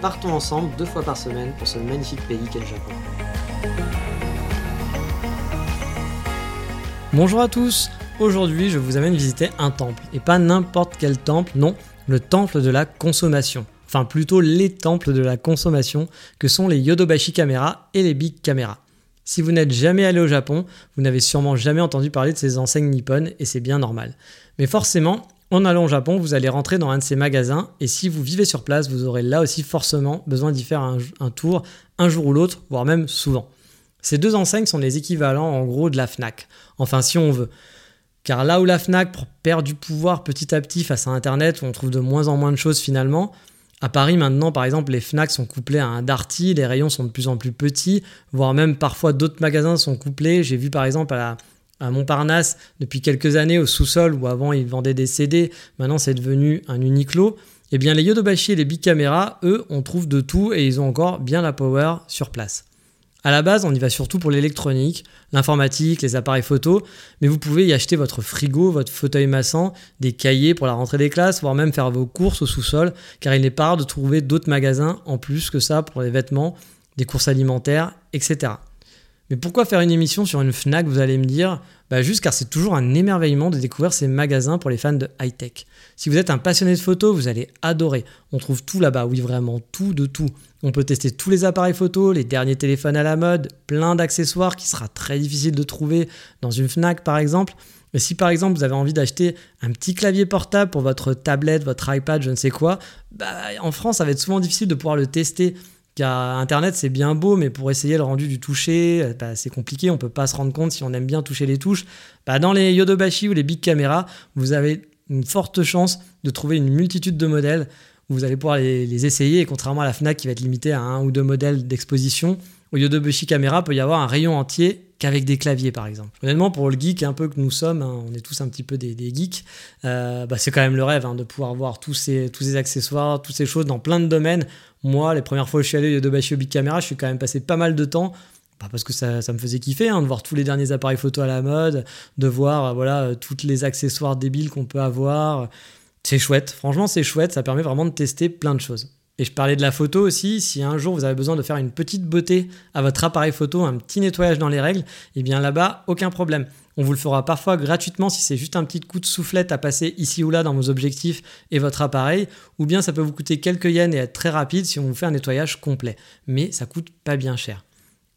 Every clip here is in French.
partons ensemble deux fois par semaine pour ce magnifique pays qu'est le Japon. Bonjour à tous, aujourd'hui je vous amène visiter un temple, et pas n'importe quel temple, non, le temple de la consommation. Enfin plutôt les temples de la consommation que sont les Yodobashi Camera et les Big Camera. Si vous n'êtes jamais allé au Japon, vous n'avez sûrement jamais entendu parler de ces enseignes nippones et c'est bien normal. Mais forcément, en allant au Japon, vous allez rentrer dans un de ces magasins et si vous vivez sur place, vous aurez là aussi forcément besoin d'y faire un, tour un jour ou l'autre, voire même souvent. Ces deux enseignes sont les équivalents en gros de la FNAC, enfin si on veut. Car là où la FNAC perd du pouvoir petit à petit face à Internet, où on trouve de moins en moins de choses finalement, à Paris maintenant, par exemple, les FNAC sont couplés à un Darty, les rayons sont de plus en plus petits, voire même parfois d'autres magasins sont couplés. J'ai vu par exemple à, Montparnasse depuis quelques années au sous-sol où avant ils vendaient des CD, maintenant c'est devenu un Uniqlo. Eh bien les Yodobashi et les Big Camera, eux, on trouve de tout et ils ont encore bien la power sur place. À la base, on y va surtout pour l'électronique, l'informatique, les appareils photo, mais vous pouvez y acheter votre frigo, votre fauteuil massant, des cahiers pour la rentrée des classes, voire même faire vos courses au sous-sol, car il n'est pas rare de trouver d'autres magasins en plus que ça pour les vêtements, des courses alimentaires, etc. Mais pourquoi faire une émission sur une FNAC, vous allez me dire? Bah Juste car c'est toujours un émerveillement de découvrir ces magasins pour les fans de high-tech. Si vous êtes un passionné de photo, vous allez adorer. On trouve tout là-bas, oui vraiment tout de tout. On peut tester tous les appareils photo, les derniers téléphones à la mode, plein d'accessoires qui sera très difficile de trouver dans une FNAC par exemple. Mais si par exemple vous avez envie d'acheter un petit clavier portable pour votre tablette, votre iPad, je ne sais quoi, bah, en France ça va être souvent difficile de pouvoir le tester. Internet c'est bien beau, mais pour essayer le rendu du toucher, bah, c'est compliqué, on peut pas se rendre compte si on aime bien toucher les touches. Bah, dans les Yodobashi ou les Big Camera, vous avez une forte chance de trouver une multitude de modèles vous allez pouvoir les, essayer. Et contrairement à la FNAC qui va être limitée à un ou deux modèles d'exposition, au Yodobashi Camera peut y avoir un rayon entier qu'avec des claviers par exemple. Honnêtement, pour le geek un peu que nous sommes, hein, on est tous un petit peu des, geeks, euh, bah, c'est quand même le rêve hein, de pouvoir voir tous ces, accessoires, toutes ces choses dans plein de domaines. Moi, les premières fois où je suis allé au Yodobashi Big Camera, je suis quand même passé pas mal de temps pas parce que ça, me faisait kiffer hein, de voir tous les derniers appareils photo à la mode, de voir euh, voilà euh, tous les accessoires débiles qu'on peut avoir. C'est chouette, franchement c'est chouette, ça permet vraiment de tester plein de choses. Et je parlais de la photo aussi, si un jour vous avez besoin de faire une petite beauté à votre appareil photo, un petit nettoyage dans les règles, eh bien là-bas, aucun problème. On vous le fera parfois gratuitement si c'est juste un petit coup de soufflette à passer ici ou là dans vos objectifs et votre appareil, ou bien ça peut vous coûter quelques yens et être très rapide si on vous fait un nettoyage complet. Mais ça coûte pas bien cher.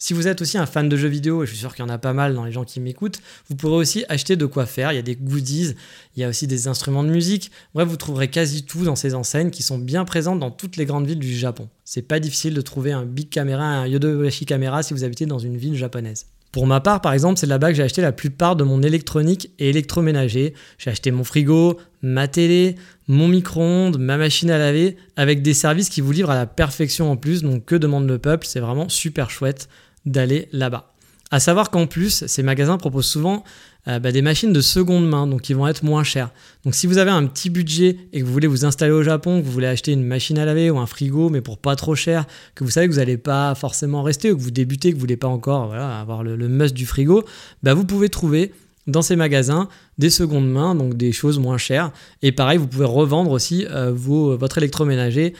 Si vous êtes aussi un fan de jeux vidéo, et je suis sûr qu'il y en a pas mal dans les gens qui m'écoutent, vous pourrez aussi acheter de quoi faire. Il y a des goodies, il y a aussi des instruments de musique. Bref, vous trouverez quasi tout dans ces enseignes qui sont bien présentes dans toutes les grandes villes du Japon. C'est pas difficile de trouver un Big Camera, un Yodobashi Camera si vous habitez dans une ville japonaise. Pour ma part, par exemple, c'est là-bas que j'ai acheté la plupart de mon électronique et électroménager. J'ai acheté mon frigo, ma télé, mon micro-ondes, ma machine à laver, avec des services qui vous livrent à la perfection en plus. Donc, que demande le peuple? C'est vraiment super chouette d'aller là-bas. À savoir qu'en plus, ces magasins proposent souvent euh, bah, des machines de seconde main, donc qui vont être moins chères. Donc si vous avez un petit budget et que vous voulez vous installer au Japon, que vous voulez acheter une machine à laver ou un frigo, mais pour pas trop cher, que vous savez que vous n'allez pas forcément rester, ou que vous débutez, que vous voulez pas encore avoir le, must du frigo, bah, vous pouvez trouver dans ces magasins des secondes mains, donc des choses moins chères. Et pareil, vous pouvez revendre aussi euh, votre électroménager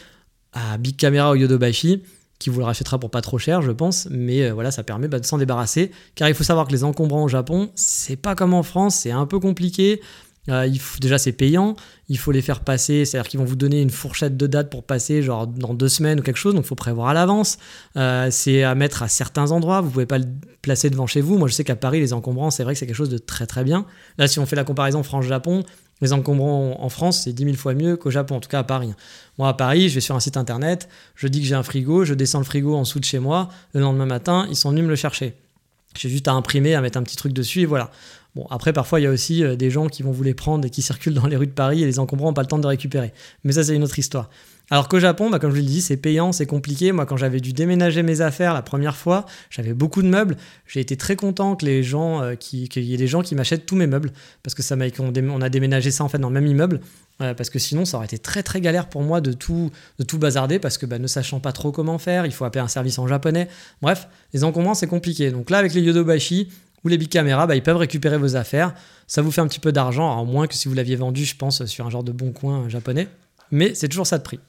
à Big Camera ou Yodobashi qui vous le rachètera pour pas trop cher, je pense, mais euh, voilà, ça permet bah, de s'en débarrasser. Car il faut savoir que les encombrants au Japon, c'est pas comme en France, c'est un peu compliqué. Euh, déjà, c'est payant. Il faut les faire passer. C'est-à-dire qu'ils vont vous donner une fourchette de date pour passer, genre dans deux semaines ou quelque chose. Donc, il faut prévoir à l'avance. Euh, c'est à mettre à certains endroits. Vous pouvez pas le placer devant chez vous. Moi, je sais qu'à Paris, les encombrants, c'est vrai que c'est quelque chose de très très bien. Là, si on fait la comparaison France-Japon, les encombrants en France, c'est 10 000 fois mieux qu'au Japon, en tout cas à Paris. Moi, à Paris, je vais sur un site internet, je dis que j'ai un frigo, je descends le frigo en dessous de chez moi. Le lendemain matin, ils sont venus me le chercher. J'ai juste à imprimer, à mettre un petit truc dessus et voilà. Bon, après, parfois, il y a aussi euh, des gens qui vont vous les prendre et qui circulent dans les rues de Paris et les encombrants n'ont pas le temps de récupérer. Mais ça, c'est une autre histoire. Alors qu'au Japon, bah, comme je vous le dis, c'est payant, c'est compliqué. Moi, quand j'avais dû déménager mes affaires la première fois, j'avais beaucoup de meubles. J'ai été très content que les gens, euh, qu'il y ait des gens qui m'achètent tous mes meubles, parce que ça m'a, on a déménagé ça en fait dans le même immeuble. Euh, parce que sinon, ça aurait été très très galère pour moi de tout, de tout bazarder, parce que bah, ne sachant pas trop comment faire, il faut appeler un service en japonais. Bref, les encombrants, c'est compliqué. Donc là, avec les Yodobashi, ou les big caméras, bah, ils peuvent récupérer vos affaires. Ça vous fait un petit peu d'argent, à moins que si vous l'aviez vendu, je pense, sur un genre de bon coin japonais. Mais c'est toujours ça de prix.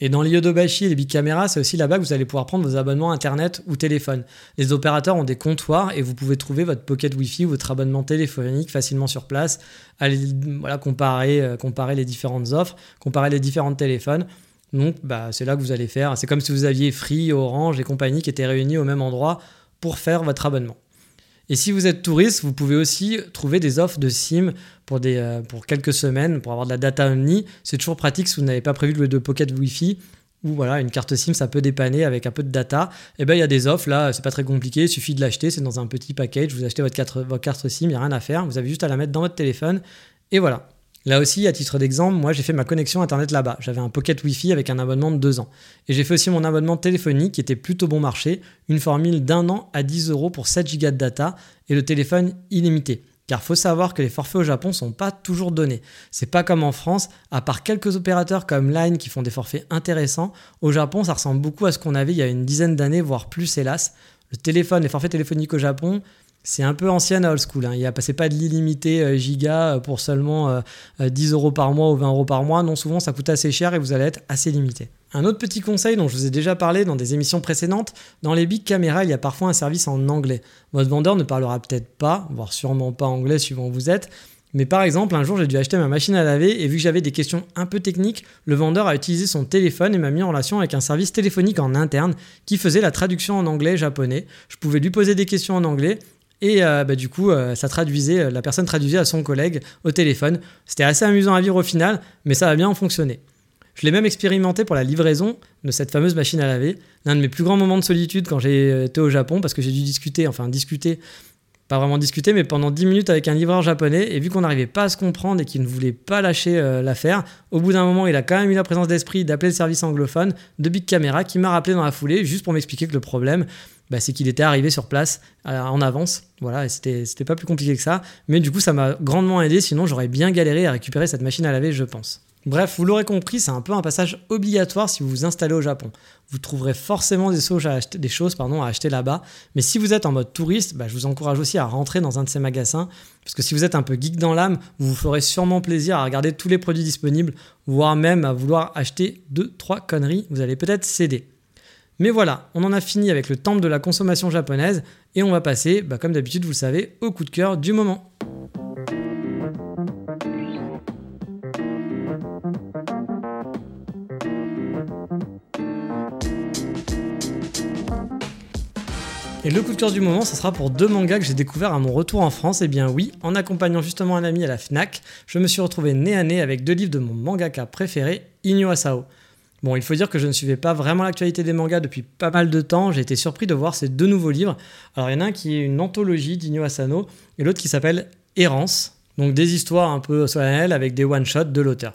Et dans les Yodobashi et les big caméras, c'est aussi là-bas que vous allez pouvoir prendre vos abonnements internet ou téléphone. Les opérateurs ont des comptoirs et vous pouvez trouver votre pocket Wi-Fi ou votre abonnement téléphonique facilement sur place. Allez voilà, comparer, euh, comparer les différentes offres, comparer les différents téléphones. Donc bah, c'est là que vous allez faire. C'est comme si vous aviez Free, Orange et compagnie qui étaient réunis au même endroit pour faire votre abonnement. Et si vous êtes touriste, vous pouvez aussi trouver des offres de SIM euh, pour quelques semaines, pour avoir de la data only. C'est toujours pratique si vous n'avez pas prévu de, de pocket Wi-Fi ou voilà, une carte SIM, ça peut dépanner avec un peu de data. Et eh ben il y a des offres là, c'est pas très compliqué, il suffit de l'acheter, c'est dans un petit package, vous achetez votre carte, votre carte SIM, il n'y a rien à faire, vous avez juste à la mettre dans votre téléphone et voilà. Là aussi, à titre d'exemple, moi j'ai fait ma connexion internet là-bas. J'avais un pocket Wi-Fi avec un abonnement de deux ans. Et j'ai fait aussi mon abonnement téléphonique qui était plutôt bon marché, une formule d'un an à 10 euros pour 7 Go de data et le téléphone illimité. Car faut savoir que les forfaits au Japon sont pas toujours donnés. C'est pas comme en France, à part quelques opérateurs comme Line qui font des forfaits intéressants, au Japon ça ressemble beaucoup à ce qu'on avait il y a une dizaine d'années, voire plus hélas. Le téléphone, les forfaits téléphoniques au Japon, c'est un peu ancien à old school. Hein. Il n'y a pas de l'illimité euh, giga euh, pour seulement 10 euh, euros par mois ou 20 euros par mois. Non, souvent ça coûte assez cher et vous allez être assez limité. Un autre petit conseil dont je vous ai déjà parlé dans des émissions précédentes, dans les big caméras, il y a parfois un service en anglais. Votre vendeur ne parlera peut-être pas, voire sûrement pas anglais suivant où vous êtes, mais par exemple, un jour, j'ai dû acheter ma machine à laver et vu que j'avais des questions un peu techniques, le vendeur a utilisé son téléphone et m'a mis en relation avec un service téléphonique en interne qui faisait la traduction en anglais-japonais. Je pouvais lui poser des questions en anglais et euh, bah, du coup, euh, ça traduisait, euh, la personne traduisait à son collègue au téléphone. C'était assez amusant à vivre au final, mais ça a bien fonctionné. Je l'ai même expérimenté pour la livraison de cette fameuse machine à laver. L'un de mes plus grands moments de solitude quand j'ai été au Japon, parce que j'ai dû discuter, enfin discuter, pas vraiment discuter, mais pendant 10 minutes avec un livreur japonais. Et vu qu'on n'arrivait pas à se comprendre et qu'il ne voulait pas lâcher l'affaire, au bout d'un moment, il a quand même eu la présence d'esprit d'appeler le service anglophone de Big Camera qui m'a rappelé dans la foulée, juste pour m'expliquer que le problème, bah, c'est qu'il était arrivé sur place euh, en avance. Voilà, et c'était, pas plus compliqué que ça. Mais du coup, ça m'a grandement aidé, sinon j'aurais bien galéré à récupérer cette machine à laver, je pense. Bref, vous l'aurez compris, c'est un peu un passage obligatoire si vous vous installez au Japon. Vous trouverez forcément des, choses à acheter, là-bas. Mais si vous êtes en mode touriste, bah, je vous encourage aussi à rentrer dans un de ces magasins. Parce que si vous êtes un peu geek dans l'âme, vous vous ferez sûrement plaisir à regarder tous les produits disponibles, voire même à vouloir acheter deux, trois conneries. Vous allez peut-être céder. Mais voilà, on en a fini avec le temple de la consommation japonaise et on va passer, bah, comme d'habitude, vous le savez, au coup de cœur du moment. Et le coup de cœur du moment, ça sera pour deux mangas que j'ai découverts à mon retour en France. Et eh bien oui, en accompagnant justement un ami à la FNAC, je me suis retrouvé nez à nez avec deux livres de mon mangaka préféré, Inyo Asao. Bon, il faut dire que je ne suivais pas vraiment l'actualité des mangas depuis pas mal de temps. J'ai été surpris de voir ces deux nouveaux livres. Alors, il y en a un qui est une anthologie d'Inyo Asano et l'autre qui s'appelle Errance. Donc, des histoires un peu solennelles avec des one-shots de l'auteur.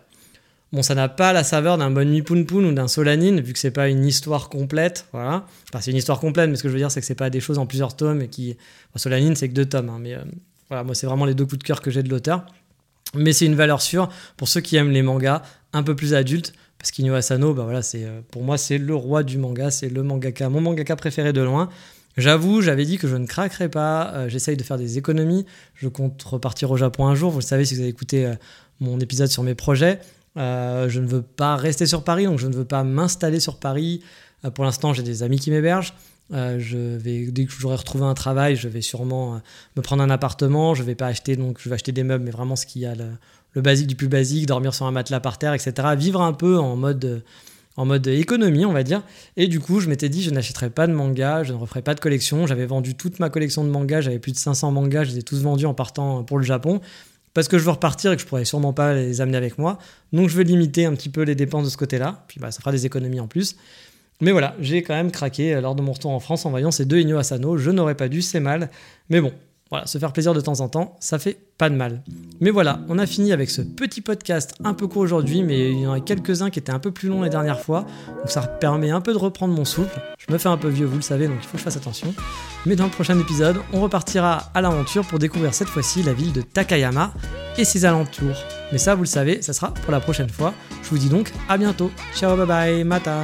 Bon, ça n'a pas la saveur d'un Bon Poun ou d'un Solanine, vu que c'est pas une histoire complète. Voilà. Enfin, c'est une histoire complète, mais ce que je veux dire, c'est que c'est pas des choses en plusieurs tomes et qui. Solanine, c'est que deux tomes. Hein, mais euh, voilà, moi, c'est vraiment les deux coups de cœur que j'ai de l'auteur. Mais c'est une valeur sûre pour ceux qui aiment les mangas un peu plus adultes parce Asano, bah euh, pour moi, c'est le roi du manga, c'est le mangaka, mon mangaka préféré de loin. J'avoue, j'avais dit que je ne craquerais pas, euh, j'essaye de faire des économies, je compte repartir au Japon un jour, vous le savez si vous avez écouté euh, mon épisode sur mes projets. je ne veux pas rester sur Paris, donc je ne veux pas m'installer sur Paris. pour l'instant, j'ai des amis qui m'hébergent. Je vais, dès que j'aurai retrouvé un travail, je vais sûrement me prendre un appartement. Je vais pas acheter, donc je vais acheter des meubles, mais vraiment ce qu'il y a le, basique du plus basique, dormir sur un matelas par terre, etc. Vivre un peu en mode, en mode économie, on va dire. Et du coup, je m'étais dit, je n'achèterai pas de manga, je ne referai pas de collection. J'avais vendu toute ma collection de mangas, j'avais plus de 500 mangas, je les ai tous vendus en partant pour le Japon. Parce que je veux repartir et que je pourrais sûrement pas les amener avec moi. Donc je veux limiter un petit peu les dépenses de ce côté-là. Puis bah, ça fera des économies en plus. Mais voilà, j'ai quand même craqué lors de mon retour en France en voyant ces deux Inyo Asano. Je n'aurais pas dû, c'est mal. Mais bon, voilà, se faire plaisir de temps en temps, ça fait pas de mal. Mais voilà, on a fini avec ce petit podcast un peu court aujourd'hui, mais il y en a quelques-uns qui étaient un peu plus longs les dernières fois, donc ça permet un peu de reprendre mon souffle. Je me fais un peu vieux, vous le savez, donc il faut que je fasse attention. Mais dans le prochain épisode, on repartira à l'aventure pour découvrir cette fois-ci la ville de Takayama et ses alentours. Mais ça, vous le savez, ça sera pour la prochaine fois. Je vous dis donc à bientôt. Ciao, bye bye, mata.